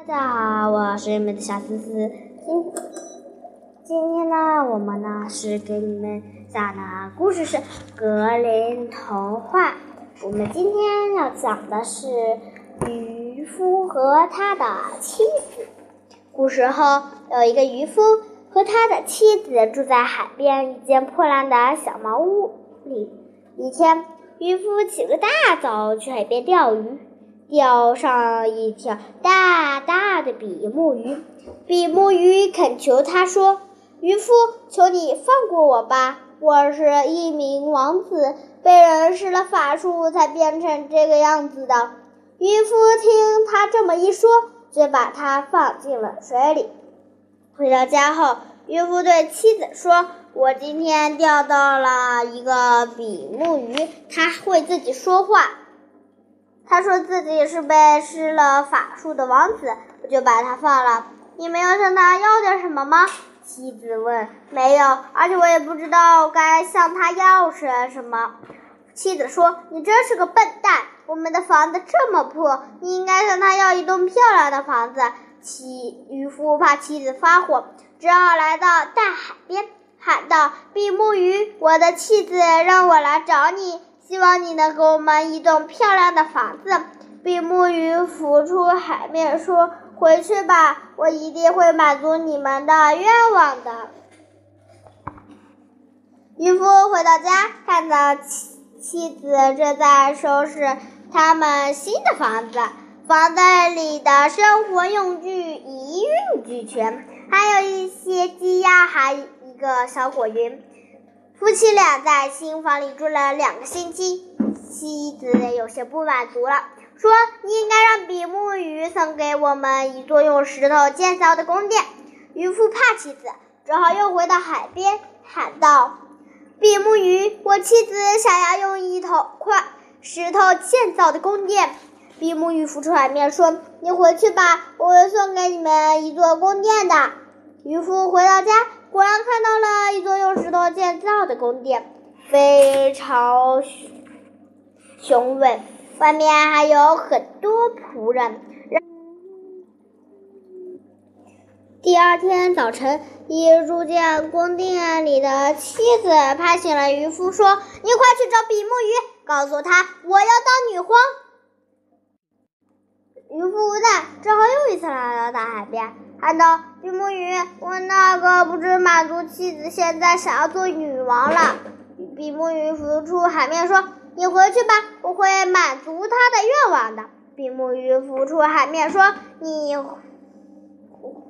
大家好，我是你们的小思思。今今天呢，我们呢是给你们讲的故事是《格林童话》。我们今天要讲的是渔夫和他的妻子。古时候，有一个渔夫和他的妻子住在海边一间破烂的小茅屋里。一天，渔夫起个大早去海边钓鱼。钓上一条大大的比目鱼，比目鱼恳求他说：“渔夫，求你放过我吧！我是一名王子，被人施了法术才变成这个样子的。”渔夫听他这么一说，就把他放进了水里。回到家后，渔夫对妻子说：“我今天钓到了一个比目鱼，它会自己说话。”他说自己是被施了法术的王子，我就把他放了。你没有向他要点什么吗？妻子问。没有，而且我也不知道该向他要些什么。妻子说：“你真是个笨蛋！我们的房子这么破，你应该向他要一栋漂亮的房子。”妻渔夫怕妻子发火，只好来到大海边，喊道：“比目鱼，我的妻子让我来找你。”希望你能给我们一栋漂亮的房子。比目鱼浮出海面说：“回去吧，我一定会满足你们的愿望的。”渔夫回到家，看到妻妻子正在收拾他们新的房子，房子里的生活用具一应俱全，还有一些鸡鸭，还一个小火云。夫妻俩在新房里住了两个星期，妻子有些不满足了，说：“你应该让比目鱼送给我们一座用石头建造的宫殿。”渔夫怕妻子，只好又回到海边，喊道：“比目鱼，我妻子想要用一头块石头建造的宫殿。”比目鱼浮出海面说：“你回去吧，我会送给你们一座宫殿的。”渔夫回到家。果然看到了一座用石头建造的宫殿，非常雄伟，外面还有很多仆人。第二天早晨，一住进宫殿里的妻子拍醒了渔夫，说：“你快去找比目鱼，告诉他我要当女皇。”渔夫无奈，只好又一次来到大海边。喊道：“比目鱼，我那个不知满足妻子，现在想要做女王了。”比目鱼浮出海面说：“你回去吧，我会满足他的愿望的。”比目鱼浮出海面说：“你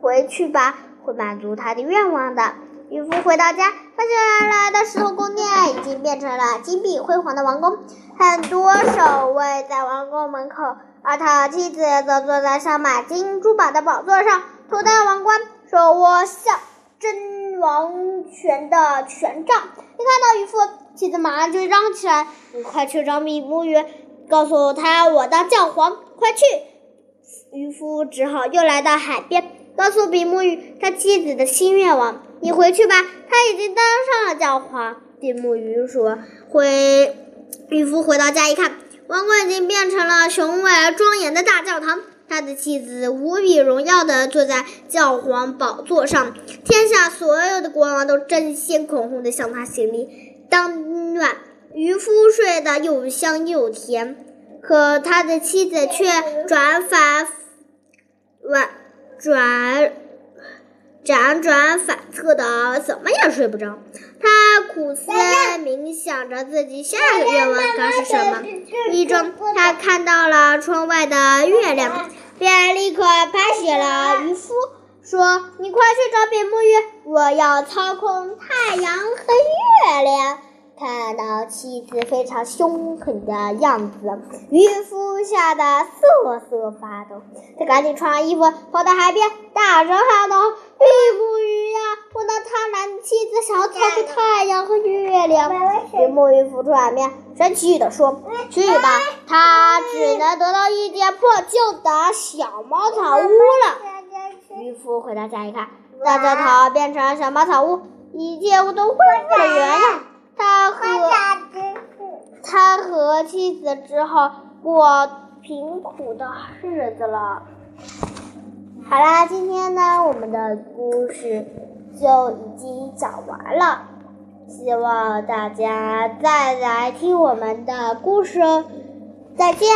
回去吧，会满足他的愿望的。”渔夫回到家，发现原来的石头宫殿已经变成了金碧辉煌的王宫，很多守卫在王宫门口，而他的妻子则坐在镶满金珠宝的宝座上。头戴王冠，手握象征王权的权杖。一看到渔夫，妻子马上就嚷起来：“你快去找比目鱼，告诉他我当教皇！快去！”渔夫只好又来到海边，告诉比目鱼他妻子的新愿望：“你回去吧，他已经当上了教皇。”比目鱼说：“回。”渔夫回到家一看，王冠已经变成了雄伟而庄严的大教堂。他的妻子无比荣耀地坐在教皇宝座上，天下所有的国王都争先恐后地向他行礼。当晚，渔夫睡得又香又甜，可他的妻子却转反转转辗转反侧的，怎么也睡不着。他苦思冥想着自己下一个愿望该是什么。一中，他看到了窗外的月亮，便立刻拍醒了渔夫，说：“你快去找比目鱼，我要操控太阳和月亮。”看到妻子非常凶狠的样子，渔夫吓得瑟瑟发抖。他赶紧穿上衣服，跑到海边，大声喊道：“比目鱼呀，我那贪婪的妻子想要操控太阳和月亮！”比目鱼浮出海面，生气地说：“去吧，他只能得到一间破旧的小茅草屋了。”渔夫回到家一看，大教堂变成了小茅草屋，一切都恢复了原样。他和他和妻子只好过贫苦的日子了。好啦，今天呢，我们的故事就已经讲完了。希望大家再来听我们的故事哦。再见。